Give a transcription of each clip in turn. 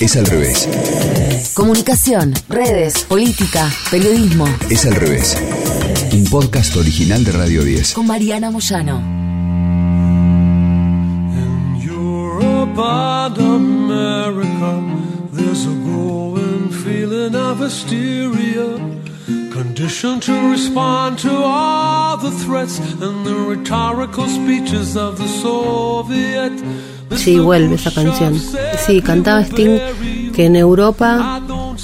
Es al revés. Comunicación, redes, política, periodismo. Es al revés. Un podcast original de Radio 10. Con Mariana Moyano. In Europe and America, there's a growing feeling of hysteria. Conditioned to respond to all the threats and the rhetorical speeches of the Soviet. Sí, vuelve esa canción. Sí, cantaba Sting que en Europa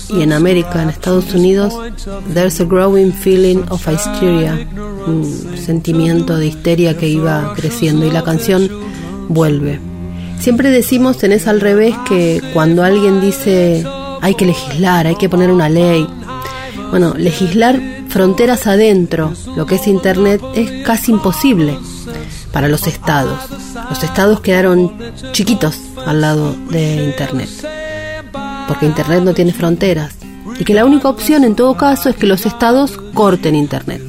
y en América, en Estados Unidos, there's a growing feeling of hysteria, un sentimiento de histeria que iba creciendo y la canción vuelve. Siempre decimos en esa al revés que cuando alguien dice hay que legislar, hay que poner una ley, bueno, legislar fronteras adentro, lo que es Internet, es casi imposible para los estados. Los estados quedaron chiquitos al lado de Internet, porque Internet no tiene fronteras. Y que la única opción en todo caso es que los estados corten Internet,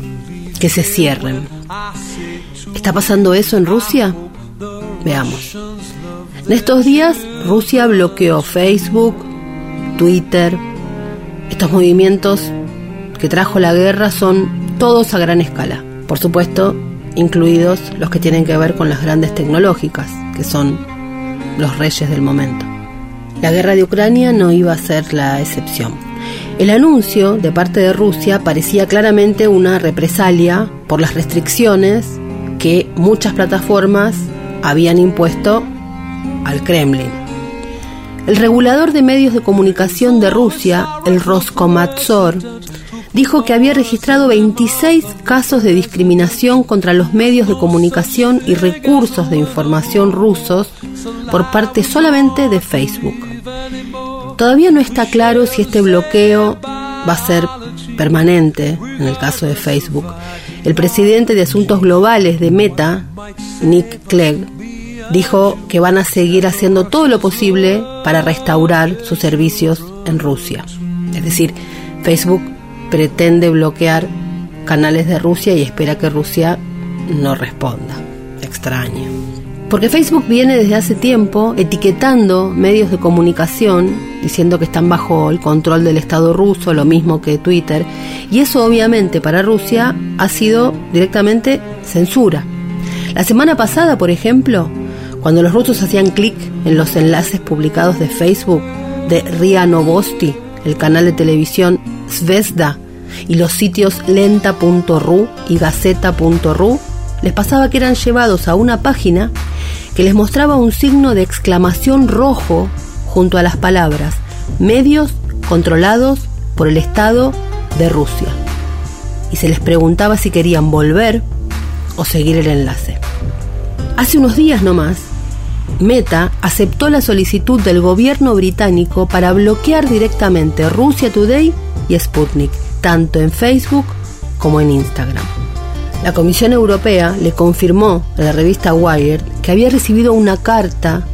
que se cierren. ¿Está pasando eso en Rusia? Veamos. En estos días Rusia bloqueó Facebook, Twitter. Estos movimientos que trajo la guerra son todos a gran escala. Por supuesto, incluidos los que tienen que ver con las grandes tecnológicas, que son los reyes del momento. La guerra de Ucrania no iba a ser la excepción. El anuncio de parte de Rusia parecía claramente una represalia por las restricciones que muchas plataformas habían impuesto al Kremlin. El regulador de medios de comunicación de Rusia, el Roskomnadzor, dijo que había registrado 26 casos de discriminación contra los medios de comunicación y recursos de información rusos por parte solamente de Facebook. Todavía no está claro si este bloqueo va a ser permanente en el caso de Facebook. El presidente de Asuntos Globales de Meta, Nick Clegg, dijo que van a seguir haciendo todo lo posible para restaurar sus servicios en Rusia. Es decir, Facebook pretende bloquear canales de Rusia y espera que Rusia no responda. Extraño. Porque Facebook viene desde hace tiempo etiquetando medios de comunicación, diciendo que están bajo el control del Estado ruso, lo mismo que Twitter, y eso obviamente para Rusia ha sido directamente censura. La semana pasada, por ejemplo, cuando los rusos hacían clic en los enlaces publicados de Facebook de RIA Novosti, el canal de televisión Zvezda, y los sitios lenta.ru y gaceta.ru, les pasaba que eran llevados a una página que les mostraba un signo de exclamación rojo junto a las palabras medios controlados por el Estado de Rusia. Y se les preguntaba si querían volver o seguir el enlace. Hace unos días nomás, Meta aceptó la solicitud del gobierno británico para bloquear directamente Rusia Today y Sputnik, tanto en Facebook como en Instagram. La Comisión Europea le confirmó a la revista Wired que había recibido una carta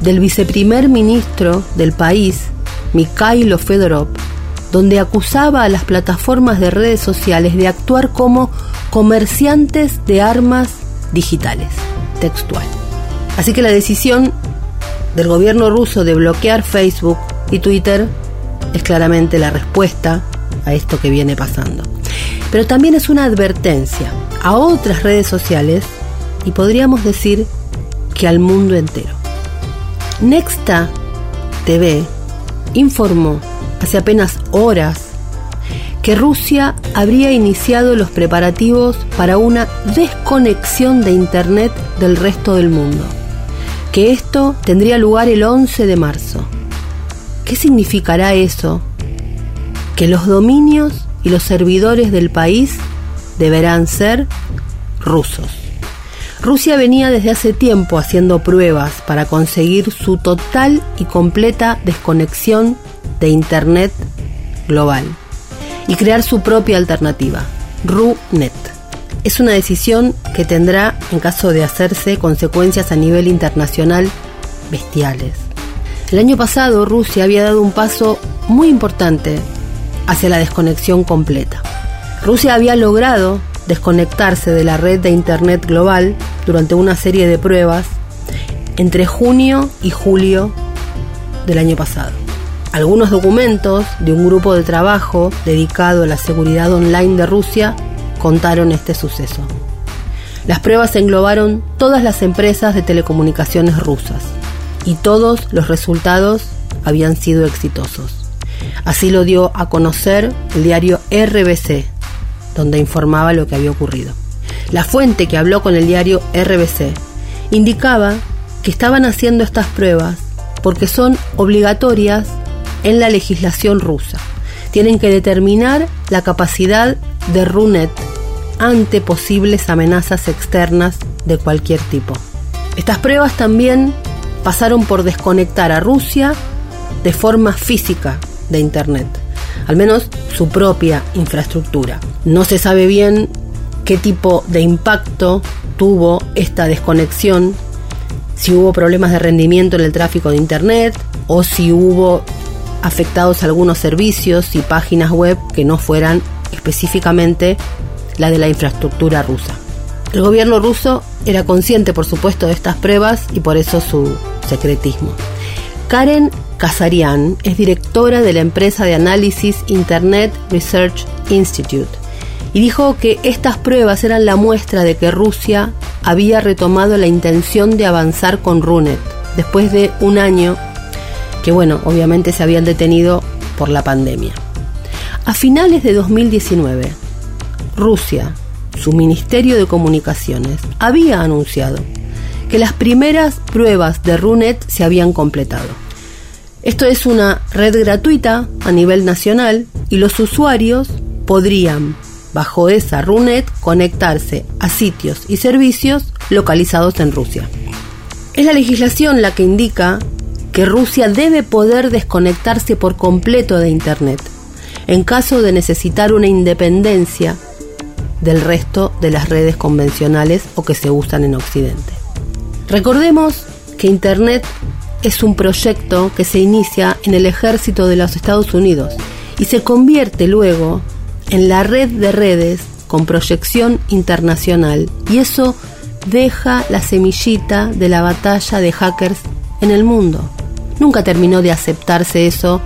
del viceprimer ministro del país, Mikhailo Fedorov, donde acusaba a las plataformas de redes sociales de actuar como comerciantes de armas digitales. Textual. Así que la decisión del gobierno ruso de bloquear Facebook y Twitter es claramente la respuesta a esto que viene pasando. Pero también es una advertencia a otras redes sociales y podríamos decir que al mundo entero. Nexta TV informó hace apenas horas que Rusia habría iniciado los preparativos para una desconexión de Internet del resto del mundo, que esto tendría lugar el 11 de marzo. ¿Qué significará eso? Que los dominios y los servidores del país deberán ser rusos. Rusia venía desde hace tiempo haciendo pruebas para conseguir su total y completa desconexión de Internet global y crear su propia alternativa, RuNet. Es una decisión que tendrá, en caso de hacerse, consecuencias a nivel internacional bestiales. El año pasado Rusia había dado un paso muy importante hacia la desconexión completa. Rusia había logrado desconectarse de la red de Internet global durante una serie de pruebas entre junio y julio del año pasado. Algunos documentos de un grupo de trabajo dedicado a la seguridad online de Rusia contaron este suceso. Las pruebas englobaron todas las empresas de telecomunicaciones rusas y todos los resultados habían sido exitosos. Así lo dio a conocer el diario RBC, donde informaba lo que había ocurrido. La fuente que habló con el diario RBC indicaba que estaban haciendo estas pruebas porque son obligatorias en la legislación rusa. Tienen que determinar la capacidad de RUNET ante posibles amenazas externas de cualquier tipo. Estas pruebas también pasaron por desconectar a Rusia de forma física de Internet, al menos su propia infraestructura. No se sabe bien qué tipo de impacto tuvo esta desconexión si hubo problemas de rendimiento en el tráfico de Internet o si hubo afectados algunos servicios y páginas web que no fueran específicamente la de la infraestructura rusa. El gobierno ruso era consciente, por supuesto, de estas pruebas y por eso su secretismo. Karen Kazarian es directora de la empresa de análisis Internet Research Institute y dijo que estas pruebas eran la muestra de que Rusia había retomado la intención de avanzar con Runet después de un año que, bueno, obviamente se habían detenido por la pandemia. A finales de 2019, Rusia, su Ministerio de Comunicaciones, había anunciado que las primeras pruebas de RUNET se habían completado. Esto es una red gratuita a nivel nacional y los usuarios podrían bajo esa RUNET conectarse a sitios y servicios localizados en Rusia. Es la legislación la que indica que Rusia debe poder desconectarse por completo de Internet en caso de necesitar una independencia del resto de las redes convencionales o que se usan en Occidente. Recordemos que Internet es un proyecto que se inicia en el ejército de los Estados Unidos y se convierte luego en la red de redes con proyección internacional y eso deja la semillita de la batalla de hackers en el mundo. Nunca terminó de aceptarse eso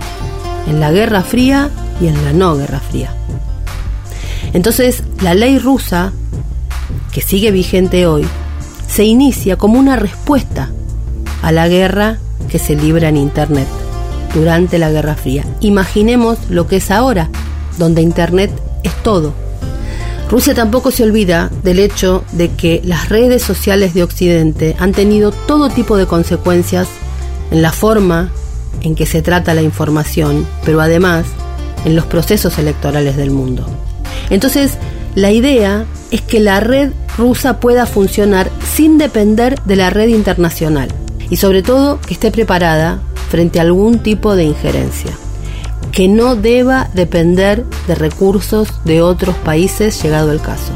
en la Guerra Fría y en la no Guerra Fría. Entonces, la ley rusa, que sigue vigente hoy, se inicia como una respuesta a la guerra que se libra en Internet durante la Guerra Fría. Imaginemos lo que es ahora, donde Internet es todo. Rusia tampoco se olvida del hecho de que las redes sociales de Occidente han tenido todo tipo de consecuencias en la forma en que se trata la información, pero además en los procesos electorales del mundo. Entonces, la idea es que la red rusa pueda funcionar sin depender de la red internacional y sobre todo que esté preparada frente a algún tipo de injerencia que no deba depender de recursos de otros países llegado el caso.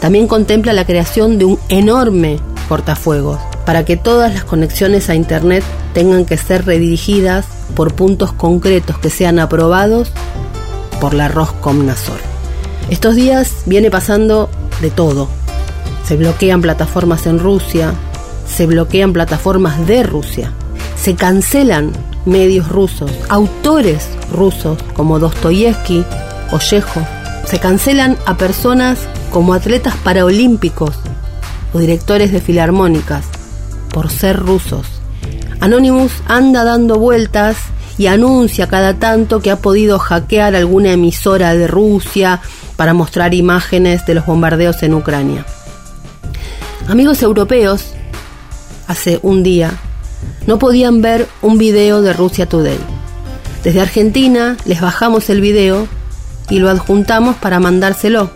También contempla la creación de un enorme portafuegos para que todas las conexiones a Internet tengan que ser redirigidas por puntos concretos que sean aprobados por la Roskomnadzor. Estos días viene pasando de todo. Se bloquean plataformas en Rusia, se bloquean plataformas de Rusia, se cancelan medios rusos, autores rusos como Dostoyevsky o. Se cancelan a personas como atletas paraolímpicos o directores de filarmónicas por ser rusos. Anonymous anda dando vueltas y anuncia cada tanto que ha podido hackear alguna emisora de Rusia para mostrar imágenes de los bombardeos en Ucrania. Amigos europeos, hace un día, no podían ver un video de Rusia Today. Desde Argentina les bajamos el video y lo adjuntamos para mandárselo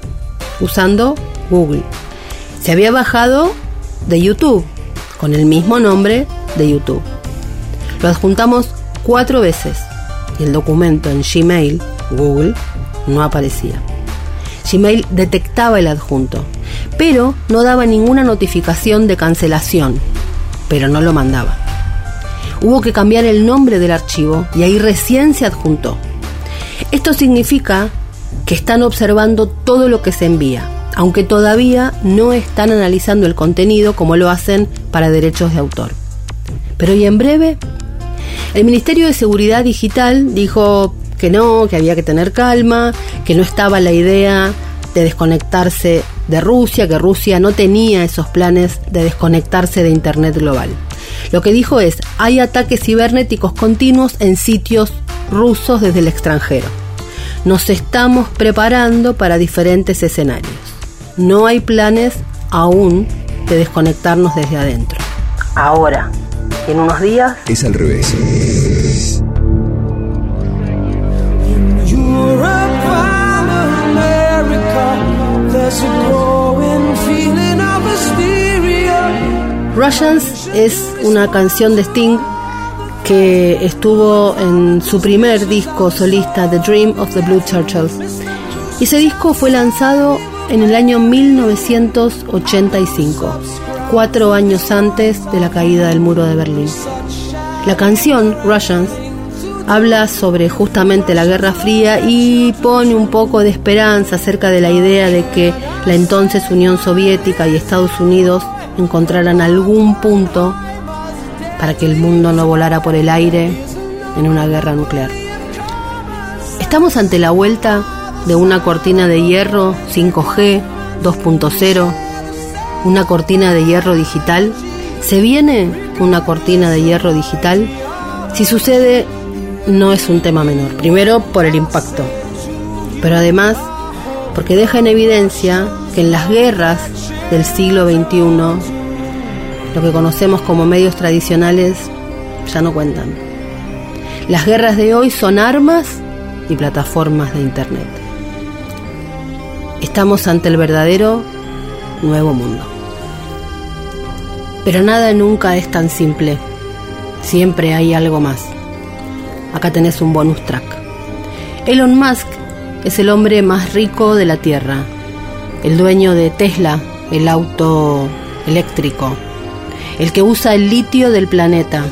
usando Google. Se había bajado de YouTube con el mismo nombre de YouTube. Lo adjuntamos cuatro veces y el documento en Gmail, Google, no aparecía. Gmail detectaba el adjunto, pero no daba ninguna notificación de cancelación, pero no lo mandaba. Hubo que cambiar el nombre del archivo y ahí recién se adjuntó. Esto significa que están observando todo lo que se envía, aunque todavía no están analizando el contenido como lo hacen para derechos de autor. Pero y en breve, El Ministerio de Seguridad Digital dijo que no, que había que tener calma, que no estaba la idea de desconectarse de Rusia, que Rusia no tenía esos planes de desconectarse de Internet global. Lo que dijo es, hay ataques cibernéticos continuos en sitios rusos desde el extranjero. Nos estamos preparando para diferentes escenarios. No hay planes aún de desconectarnos desde adentro. Ahora, en unos días... Es al revés. Russians es una canción de Sting que estuvo en su primer disco solista The Dream of the Blue Churchills. Y ese disco fue lanzado en el año 1985, cuatro años antes de la caída del muro de Berlín. La canción Russians habla sobre justamente la Guerra Fría y pone un poco de esperanza acerca de la idea de que la entonces Unión Soviética y Estados Unidos encontraran algún punto para que el mundo no volara por el aire en una guerra nuclear. Estamos ante la vuelta de una cortina de hierro 5G 2.0, una cortina de hierro digital. ¿Se viene una cortina de hierro digital? Si sucede, no es un tema menor. Primero, por el impacto, pero además porque deja en evidencia que en las guerras del siglo XXI, lo que conocemos como medios tradicionales ya no cuentan. Las guerras de hoy son armas y plataformas de Internet. Estamos ante el verdadero nuevo mundo. Pero nada nunca es tan simple. Siempre hay algo más. Acá tenés un bonus track. Elon Musk es el hombre más rico de la Tierra, el dueño de Tesla, el auto eléctrico, el que usa el litio del planeta,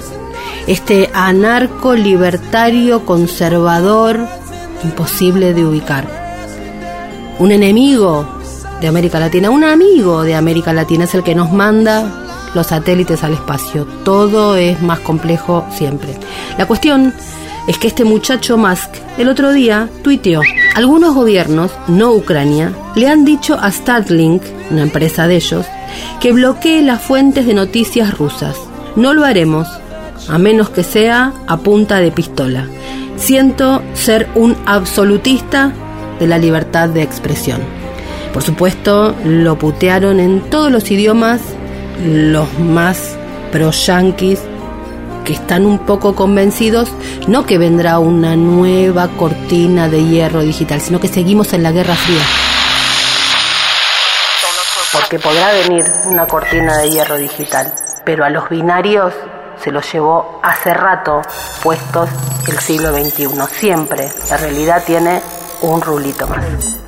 este anarco libertario conservador imposible de ubicar. Un enemigo de América Latina, un amigo de América Latina es el que nos manda los satélites al espacio. Todo es más complejo siempre. La cuestión es que este muchacho Musk el otro día tuiteó, algunos gobiernos, no Ucrania, le han dicho a Starlink, una empresa de ellos, que bloquee las fuentes de noticias rusas. No lo haremos, a menos que sea a punta de pistola. Siento ser un absolutista de la libertad de expresión. Por supuesto, lo putearon en todos los idiomas, los más pro-yanquis que están un poco convencidos, no que vendrá una nueva cortina de hierro digital, sino que seguimos en la Guerra Fría. Porque podrá venir una cortina de hierro digital, pero a los binarios se los llevó hace rato puestos el siglo XXI. Siempre la realidad tiene un rulito más.